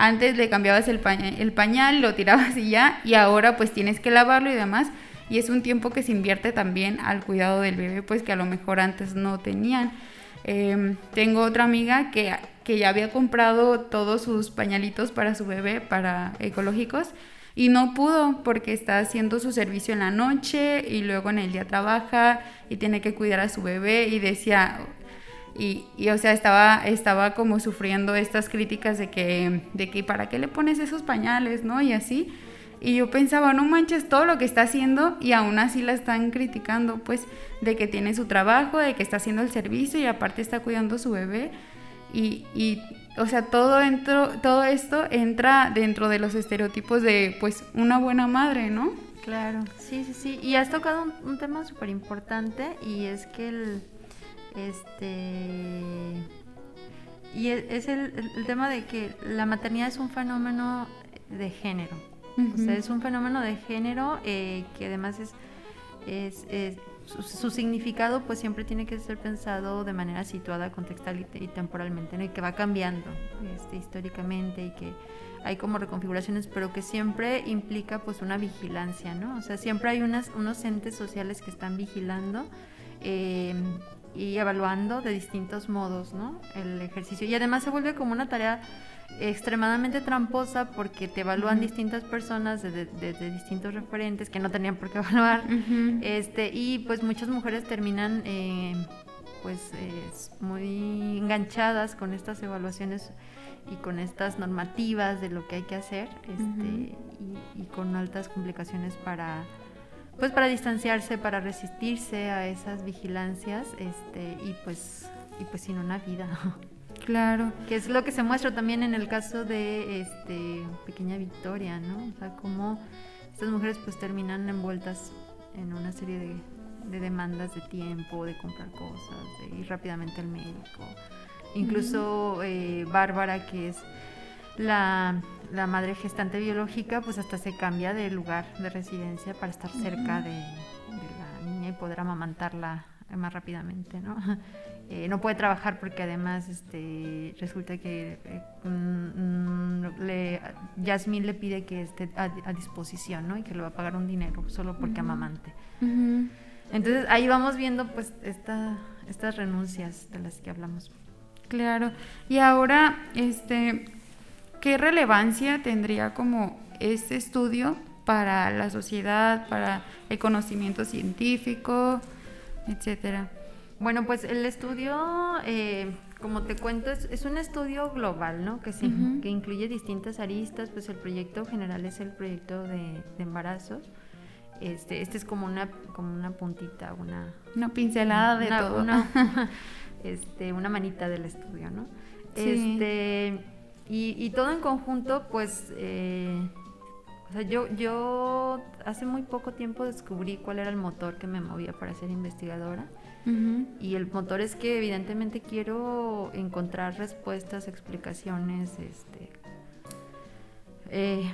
antes le cambiabas el, pañal, lo tirabas y ya, y ahora pues tienes que lavarlo y demás. Y es un tiempo que se invierte también al cuidado del bebé, pues que a lo mejor antes no tenían. Em, tengo otra amiga que, que ya había comprado todos sus pañalitos para su bebé, para ecológicos, y no pudo porque está haciendo su servicio en la noche y luego en el día trabaja y tiene que cuidar a su bebé y decía, y, y, o sea, estaba, estaba como sufriendo estas críticas de que, de que, ¿para qué le pones esos pañales, no? Y así. Y yo pensaba, no manches todo lo que está haciendo y aún así la están criticando, pues, de que tiene su trabajo, de que está haciendo el servicio y aparte está cuidando a su bebé. Y, y o sea, todo, dentro, todo esto entra dentro de los estereotipos de, pues, una buena madre, ¿no? Claro, sí, sí, sí. Y has tocado un, un tema súper importante y es que el este. Y e, es el, tema de que la maternidad es un fenómeno de género. O sea, es un fenómeno de género eh, que además es, es, su, significado pues siempre tiene que ser pensado de manera situada, contextual y, temporalmente, ¿no? Y que va cambiando este, históricamente y que hay como reconfiguraciones, pero que siempre implica pues una vigilancia, ¿no? O sea, siempre hay unas, unos entes sociales que están vigilando eh, y evaluando de distintos modos ¿no? el ejercicio. Y además se vuelve como una tarea extremadamente tramposa porque te evalúan distintas personas desde distintos referentes que no tenían por qué evaluar. este, y pues muchas mujeres terminan eh, pues muy enganchadas con estas evaluaciones y con estas normativas de lo que hay que hacer este, y con altas complicaciones para pues para distanciarse, para resistirse a esas vigilancias, este, y pues, y pues sin una vida. Claro. Que es lo que se muestra también en el caso de este Pequeña Victoria, ¿no? O sea, cómo estas mujeres pues terminan envueltas en una serie de, demandas de tiempo, de comprar cosas, de ir rápidamente al médico. Incluso eh, Bárbara, que es la, madre gestante biológica pues hasta se cambia de lugar de residencia para estar cerca de, la niña y poder amamantarla más rápidamente, ¿no? Eh, no puede trabajar porque además este, resulta que eh, mm, mm, le, Yasmín le pide que esté a, disposición, ¿no? Y que le va a pagar un dinero solo porque amamante. Entonces ahí vamos viendo pues esta, estas renuncias de las que hablamos. Claro. Y ahora, este, ¿Qué relevancia tendría como este estudio para la sociedad, para el conocimiento científico, etcétera? Bueno, pues el estudio, eh, como te cuento, es, un estudio global, ¿no? Que, que incluye distintas aristas, pues el proyecto general es el proyecto de, embarazos. Este, este es como una, como una puntita, una... Una pincelada de todo. Una, este, una manita del estudio, ¿no? Este y, todo en conjunto, pues, eh, o sea, yo, yo hace muy poco tiempo descubrí cuál era el motor que me movía para ser investigadora. Y el motor es que evidentemente quiero encontrar respuestas, explicaciones, este, eh,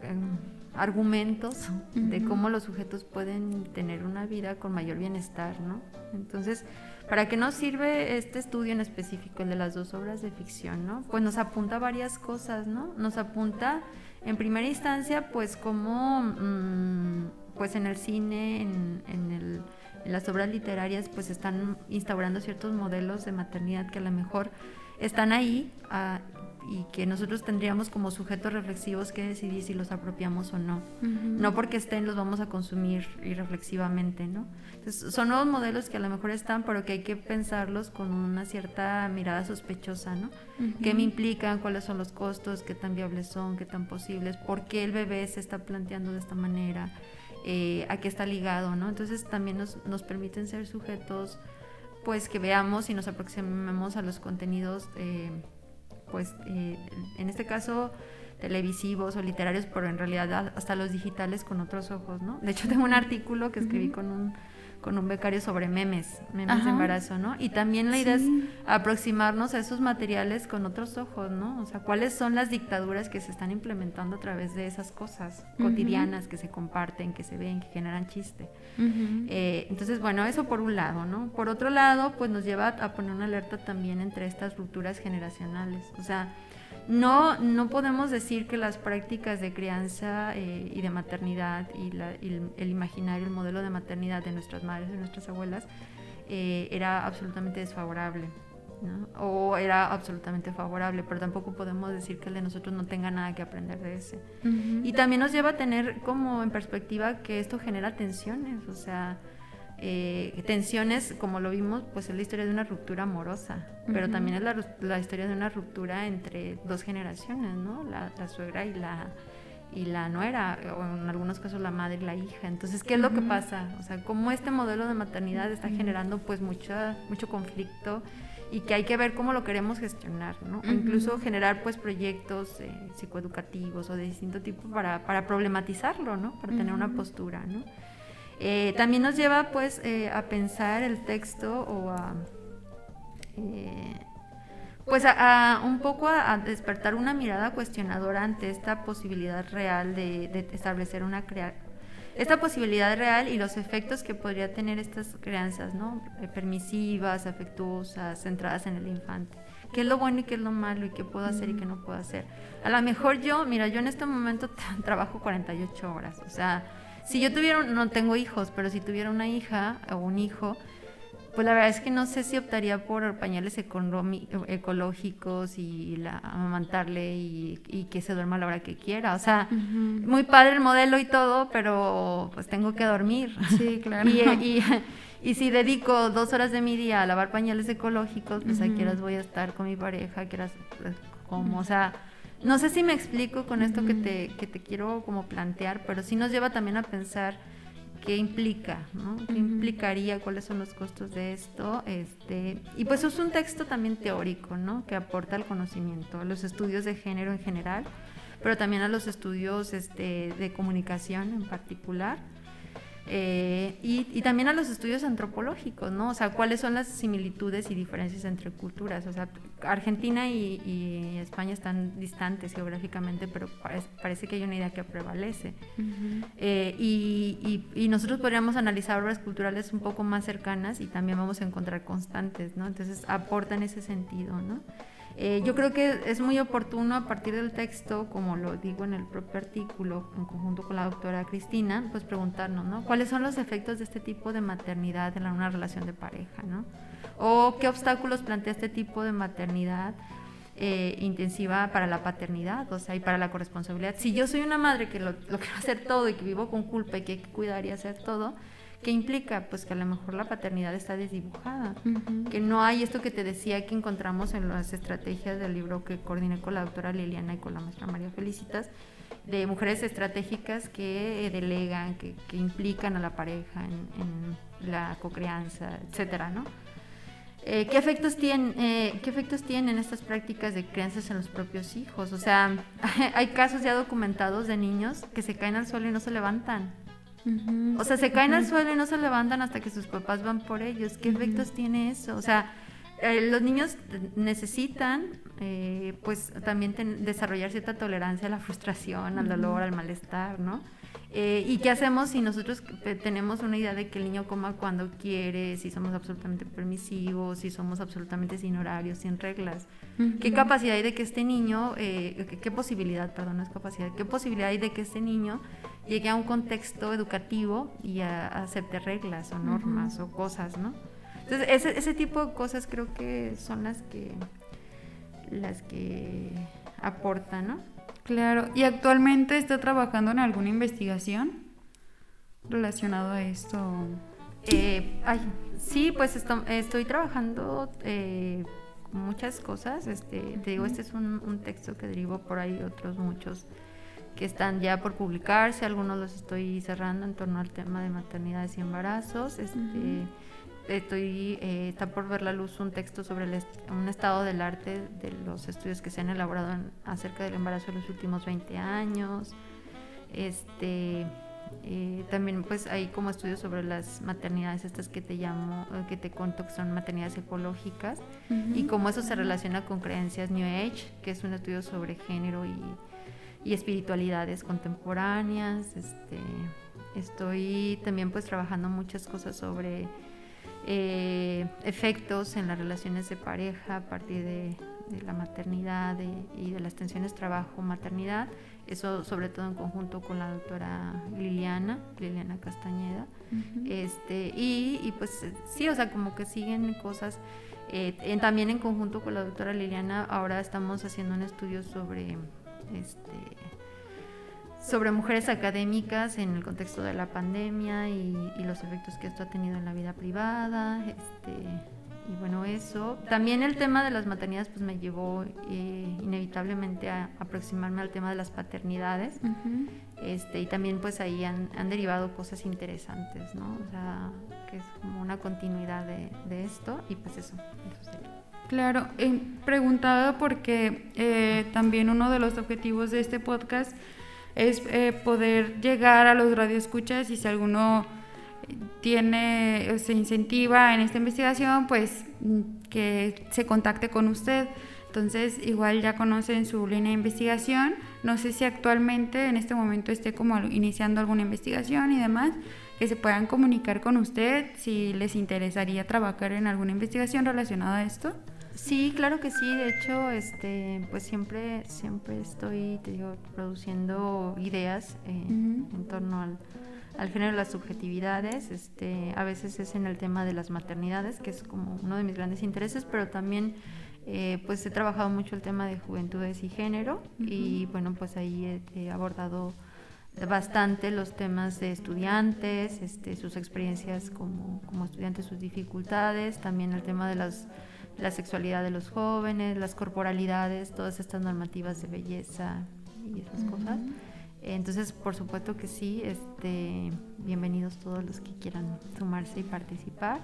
em, argumentos de cómo los sujetos pueden tener una vida con mayor bienestar, ¿no? Entonces, ¿para qué nos sirve este estudio en específico, el de las dos obras de ficción, ¿no? Pues nos apunta varias cosas, ¿no? Nos apunta, en primera instancia, pues cómo, mm, pues en el cine, en, en las obras literarias, pues están instaurando ciertos modelos de maternidad que a lo mejor están ahí ah, y que nosotros tendríamos como sujetos reflexivos que decidir si los apropiamos o no. No porque estén los vamos a consumir irreflexivamente, ¿no? Entonces, son nuevos modelos que a lo mejor están, pero que hay que pensarlos con una cierta mirada sospechosa, ¿no? ¿Qué me implican? ¿Cuáles son los costos? ¿Qué tan viables son? ¿Qué tan posibles? ¿Por qué el bebé se está planteando de esta manera? Eh, ¿A qué está ligado, no? Entonces, también nos, nos permiten ser sujetos pues que veamos y nos aproximemos a los contenidos, eh, pues eh, en este caso televisivos o literarios, pero en realidad hasta los digitales con otros ojos, ¿no? De hecho tengo un artículo que escribí con un con un becario sobre memes, memes de embarazo, ¿no? Y también la idea es aproximarnos a esos materiales con otros ojos, ¿no? O sea, cuáles son las dictaduras que se están implementando a través de esas cosas cotidianas que se comparten, que se ven, que generan chiste. Eh, entonces, bueno, eso por un lado, ¿no? Por otro lado, pues nos lleva a poner una alerta también entre estas rupturas generacionales. O sea, no, no podemos decir que las prácticas de crianza eh, y de maternidad y, el, imaginario, el modelo de maternidad de nuestras madres y nuestras abuelas eh, era absolutamente desfavorable. o era absolutamente favorable, pero tampoco podemos decir que el de nosotros no tenga nada que aprender de ese. Y también nos lleva a tener como en perspectiva que esto genera tensiones, o sea, eh, tensiones, como lo vimos, pues es la historia de una ruptura amorosa, pero también es la, historia de una ruptura entre dos generaciones, ¿no? La, suegra y la, y la nuera, o en algunos casos la madre y la hija. Entonces, ¿qué es lo que pasa? O sea, cómo este modelo de maternidad está generando pues mucho, mucho conflicto y que hay que ver cómo lo queremos gestionar, ¿no? incluso generar pues proyectos eh, psicoeducativos o de distinto tipo para, para problematizarlo, ¿no? Para tener una postura, ¿no? Eh, también nos lleva pues eh, a pensar el texto o a eh, pues a, un poco a, despertar una mirada cuestionadora ante esta posibilidad real de, establecer una esta posibilidad real y los efectos que podría tener estas crianzas, ¿no? permisivas, afectuosas, centradas en el infante. ¿Qué es lo bueno y qué es lo malo y qué puedo hacer y qué no puedo hacer? A lo mejor yo, mira, yo en este momento trabajo 48 horas, o sea, si yo tuviera, no tengo hijos, pero si tuviera una hija o un hijo, pues la verdad es que no sé si optaría por pañales ecológicos y la, amamantarle y, que se duerma a la hora que quiera. O sea, muy padre el modelo y todo, pero pues tengo que dormir. Sí, claro. y, y, si dedico dos horas de mi día a lavar pañales ecológicos, pues a quieras voy a estar con mi pareja, quieras pues, como, o sea no sé si me explico con esto que, te, que te quiero como plantear, pero sí nos lleva también a pensar qué implica, ¿no? ¿Qué implicaría? ¿Cuáles son los costos de esto? Este, y pues es un texto también teórico, ¿no? Que aporta al conocimiento, a los estudios de género en general, pero también a los estudios este, de comunicación en particular. Eh, y, también a los estudios antropológicos, ¿no? O sea, cuáles son las similitudes y diferencias entre culturas. O sea, Argentina y, España están distantes geográficamente, pero parece, que hay una idea que prevalece. Eh, y, nosotros podríamos analizar obras culturales un poco más cercanas y también vamos a encontrar constantes, ¿no? Entonces, aportan ese sentido, ¿no? Eh, yo creo que es muy oportuno a partir del texto, como lo digo en el propio artículo, en conjunto con la doctora Cristina, pues preguntarnos, ¿no? ¿Cuáles son los efectos de este tipo de maternidad en una relación de pareja, ¿no? O qué obstáculos plantea este tipo de maternidad eh, intensiva para la paternidad, o sea, y para la corresponsabilidad. Si yo soy una madre que lo, lo quiero hacer todo y que vivo con culpa y que hay que cuidar y hacer todo, ¿Qué implica? Pues que a lo mejor la paternidad está desdibujada, que no hay esto que te decía que encontramos en las estrategias del libro que coordiné con la doctora Liliana y con la maestra María Felicitas, de mujeres estratégicas que delegan, que, implican a la pareja en, la cocrianza, etcétera, ¿no? Eh, ¿qué, efectos tienen, eh, ¿Qué efectos tienen estas prácticas de crianzas en los propios hijos? O sea, hay casos ya documentados de niños que se caen al suelo y no se levantan o sea, se caen al suelo y no se levantan hasta que sus papás van por ellos. ¿Qué efectos tiene eso? O sea, eh, los niños necesitan eh, pues también desarrollar cierta tolerancia a la frustración, al dolor, al malestar, ¿no? Eh, ¿Y qué hacemos si nosotros tenemos una idea de que el niño coma cuando quiere, si somos absolutamente permisivos, si somos absolutamente sin horarios, sin reglas? ¿Qué capacidad hay de que este niño, eh, qué, posibilidad, perdón, no es capacidad, qué posibilidad hay de que este niño llegue a un contexto educativo y a, acepte reglas o normas o cosas, ¿no? Entonces, ese, ese tipo de cosas creo que son las que, las que aportan, ¿no? Claro, ¿y actualmente está trabajando en alguna investigación relacionado a esto? Eh, sí, pues estoy trabajando eh, muchas cosas. Este, te digo, este es un, texto que derivo por ahí otros muchos que están ya por publicarse. Algunos los estoy cerrando en torno al tema de maternidades y embarazos. Este, estoy eh, está por ver la luz un texto sobre un estado del arte de los estudios que se han elaborado acerca del embarazo en los últimos 20 años este eh, también pues hay como estudios sobre las maternidades estas que te llamo eh, que te cuento que son maternidades ecológicas y cómo eso se relaciona con creencias New Age que es un estudio sobre género y, y espiritualidades contemporáneas este estoy también pues trabajando muchas cosas sobre eh, efectos en las relaciones de pareja a partir de, la maternidad y de las tensiones trabajo-maternidad. Eso sobre todo en conjunto con la doctora Liliana, Liliana Castañeda. este, y, pues sí, o sea, como que siguen cosas. Eh, también en conjunto con la doctora Liliana, ahora estamos haciendo un estudio sobre este, sobre mujeres académicas en el contexto de la pandemia y, los efectos que esto ha tenido en la vida privada. Este, y bueno, eso. También el tema de las maternidades pues me llevó eh, inevitablemente a aproximarme al tema de las paternidades. este, y también pues ahí han, derivado cosas interesantes, ¿no? O sea, que es como una continuidad de, esto y pues eso. Claro, eh, preguntaba porque eh, también uno de los objetivos de este podcast es eh, poder llegar a los radioescuchas y si alguno tiene, o se incentiva en esta investigación, pues mm, que se contacte con usted. Entonces, igual ya conocen su línea de investigación. No sé si actualmente en este momento esté como iniciando alguna investigación y demás, que se puedan comunicar con usted si les interesaría trabajar en alguna investigación relacionada a esto. Sí, claro que sí. De hecho, este, pues siempre, siempre estoy, te digo, produciendo ideas eh, en torno al, género de las subjetividades. Este, a veces es en el tema de las maternidades, que es como uno de mis grandes intereses, pero también eh, pues he trabajado mucho el tema de juventudes y género y bueno, pues ahí he, abordado bastante los temas de estudiantes, este, sus experiencias como, como estudiantes, sus dificultades, también el tema de las la sexualidad de los jóvenes, las corporalidades, todas estas normativas de belleza y esas cosas. Entonces, por supuesto que sí, este, bienvenidos todos los que quieran sumarse y participar.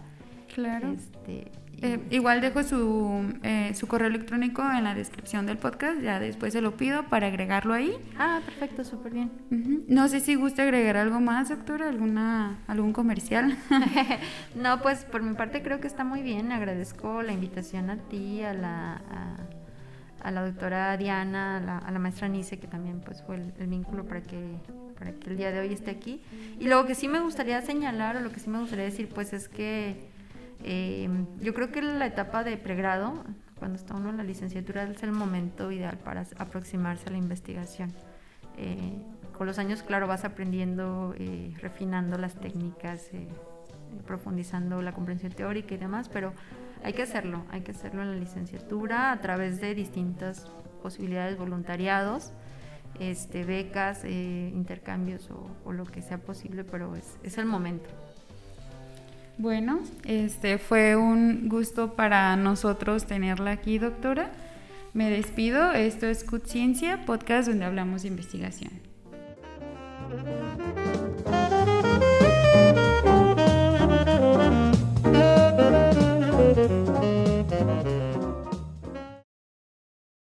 Claro. Este, eh, igual dejo su, eh, su correo electrónico en la descripción del podcast, ya después se lo pido para agregarlo ahí. Ah, perfecto, súper bien. No sé si gusta agregar algo más, doctora, alguna, algún comercial. no, pues por mi parte creo que está muy bien. Agradezco la invitación a ti, a la, a, la doctora Diana, a la, maestra Nice, que también pues fue el, el vínculo para que para que el día de hoy esté aquí. Y lo que sí me gustaría señalar, o lo que sí me gustaría decir, pues es que eh, yo creo que la etapa de pregrado, cuando está uno en la licenciatura, es el momento ideal para aproximarse a la investigación. Eh, con los años, claro, vas aprendiendo, eh, refinando las técnicas, profundizando la comprensión teórica y demás, pero hay que hacerlo, hay que hacerlo en la licenciatura a través de distintas posibilidades, voluntariados, este, becas, intercambios o, lo que sea posible, pero es el momento. Bueno, este fue un gusto para nosotros tenerla aquí, doctora. Me despido. Esto es CUT Ciencia, podcast donde hablamos de investigación.